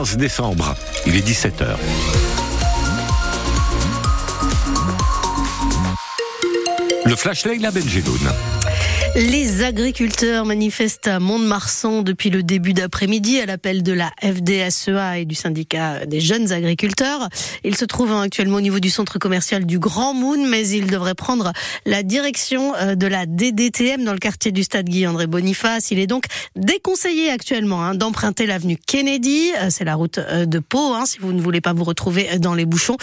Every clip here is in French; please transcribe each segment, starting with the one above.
11 décembre, il est 17h. Le flash Leila Benjeloun. Les agriculteurs manifestent à Mont-de-Marsan depuis le début d'après-midi à l'appel de la FDSEA et du syndicat des jeunes agriculteurs. Ils se trouvent actuellement au niveau du centre commercial du Grand Moon, mais ils devraient prendre la direction euh, de la DDTM dans le quartier du stade Guy-André Boniface. Il est donc déconseillé actuellement hein, d'emprunter l'avenue Kennedy. Euh, c'est la route euh, de Pau, hein, si vous ne voulez pas vous retrouver dans les bouchons.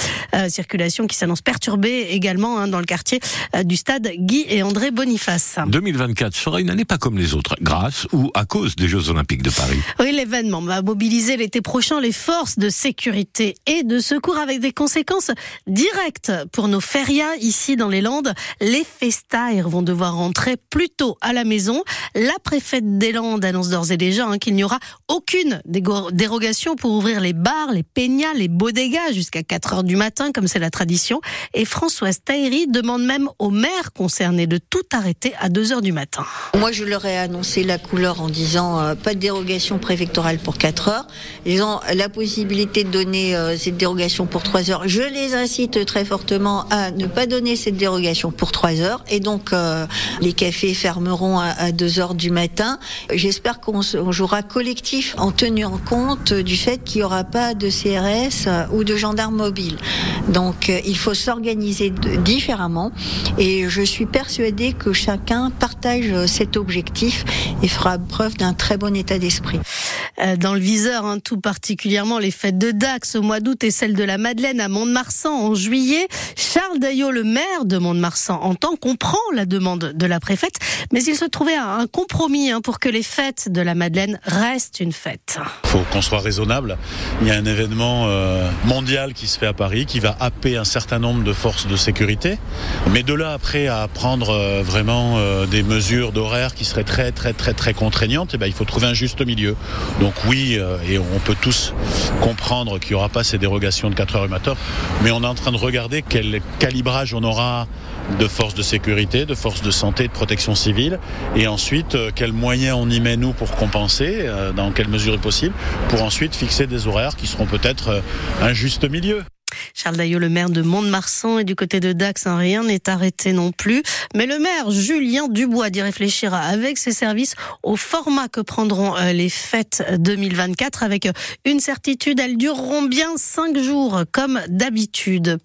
circulation qui s'annonce perturbée également hein, dans le quartier du stade Guy et André Boniface. 2024 sera une année pas comme les autres, grâce ou à cause des Jeux Olympiques de Paris. Oui, l'événement va mobiliser l'été prochain les forces de sécurité et de secours avec des conséquences directes pour nos férias ici dans les Landes. Les festaires vont devoir rentrer plus tôt à la maison. La préfète des Landes annonce d'ores et déjà hein, qu'il n'y aura aucune dérogation pour ouvrir les bars, les peignas, les bodegas jusqu'à 4 heures du matin, comme c'est la tradition. Et Françoise Taïri demande même aux maires concernés de tout arrêter à 2 heures du matin. Moi, je leur ai annoncé la couleur en disant euh, pas de dérogation préfectorale pour 4 heures. Ils ont la possibilité de donner euh, cette dérogation pour 3 heures. Je les incite très fortement à ne pas donner cette dérogation pour 3 heures. Et donc, euh, les cafés fermeront à, à 2 heures du matin. J'espère qu'on jouera collectif en tenant compte du fait qu'il n'y aura pas de CRS ou de gendarmes mobiles. Donc, il faut s'organiser différemment. Et je suis persuadée que chacun partage euh, cet objectif et fera preuve d'un très bon état d'esprit. Euh, dans le viseur, hein, tout particulièrement les fêtes de Dax au mois d'août et celles de la Madeleine à Mont-de-Marsan en juillet. Charles Le maire de Mont-de-Marsan, entend, comprend la demande de la préfète, mais il se trouvait un compromis hein, pour que les fêtes de la Madeleine restent une fête. Il faut qu'on soit raisonnable. Il y a un événement euh, mondial qui se fait à Paris qui va happer un certain nombre de forces de sécurité. Mais de là après à prendre euh, vraiment des mesures d'horaire qui seraient très très très très contraignantes, eh ben, il faut trouver un juste milieu. Donc oui, euh, et on peut tous comprendre qu'il n'y aura pas ces dérogations de 4 heures du matin, mais on est en train de regarder quel calibrage on aura de forces de sécurité, de forces de santé, de protection civile, et ensuite euh, quels moyens on y met nous pour compenser, euh, dans quelle mesure est possible, pour ensuite fixer des horaires qui seront peut-être un juste milieu. Charles Daillot, le maire de Mont-de-Marsan et du côté de Dax, hein, rien n'est arrêté non plus. Mais le maire Julien Dubois dit réfléchir avec ses services au format que prendront euh, les fêtes 2024 avec une certitude, elles dureront bien cinq jours comme d'habitude.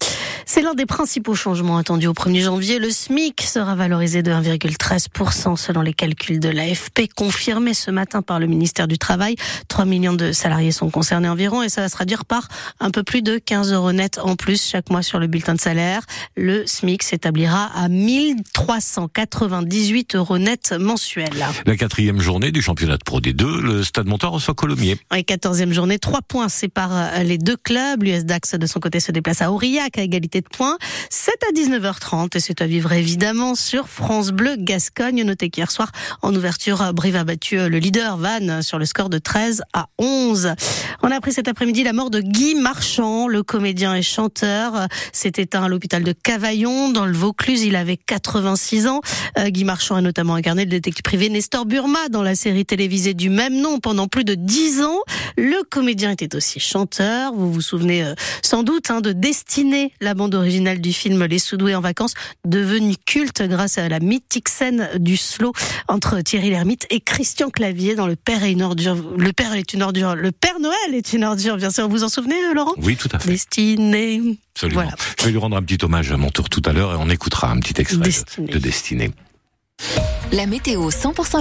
C'est l'un des principaux changements attendus au 1er janvier. Le SMIC sera valorisé de 1,13% selon les calculs de l'AFP confirmés ce matin par le ministère du Travail. 3 millions de salariés sont concernés environ et ça va se traduire par un peu plus de 15 euros net en plus chaque mois sur le bulletin de salaire. Le SMIC s'établira à 1398 euros net mensuels. La quatrième journée du championnat de Pro D2, le Stade Montois reçoit Colomiers. Oui, quatorzième journée, trois points séparent les deux clubs. L'US Dax de son côté se déplace à Aurillac à égalité de points. C'est à 19h30 et c'est à vivre évidemment sur France Bleu Gascogne. Notez qu'hier soir, en ouverture, Brive a battu le leader Van sur le score de 13 à 11. On a appris cet après-midi la mort de Guy Marchand, le comédien et chanteur. S'est éteint à l'hôpital de Cavaillon dans le Vaucluse. Il avait 86 ans. Euh, Guy Marchand a notamment incarné le détective privé Nestor Burma dans la série télévisée du même nom pendant plus de 10 ans. Le comédien était aussi chanteur. Vous vous souvenez euh, sans doute hein, de Destiné, la bande originale du film Les Soudoués en vacances, devenue culte grâce à la mythique scène du slow entre Thierry Lhermitte et Christian Clavier dans Le Père est une ordure. Le Père est une ordure. Le Père Noël est une ordure, bien sûr. Vous vous en souvenez, euh, Laurent? Oui, tout à fait. Destiné. Absolument. Je vais lui rendre un petit hommage à mon tour tout à l'heure et on écoutera un petit extrait de Destinée. La météo 100%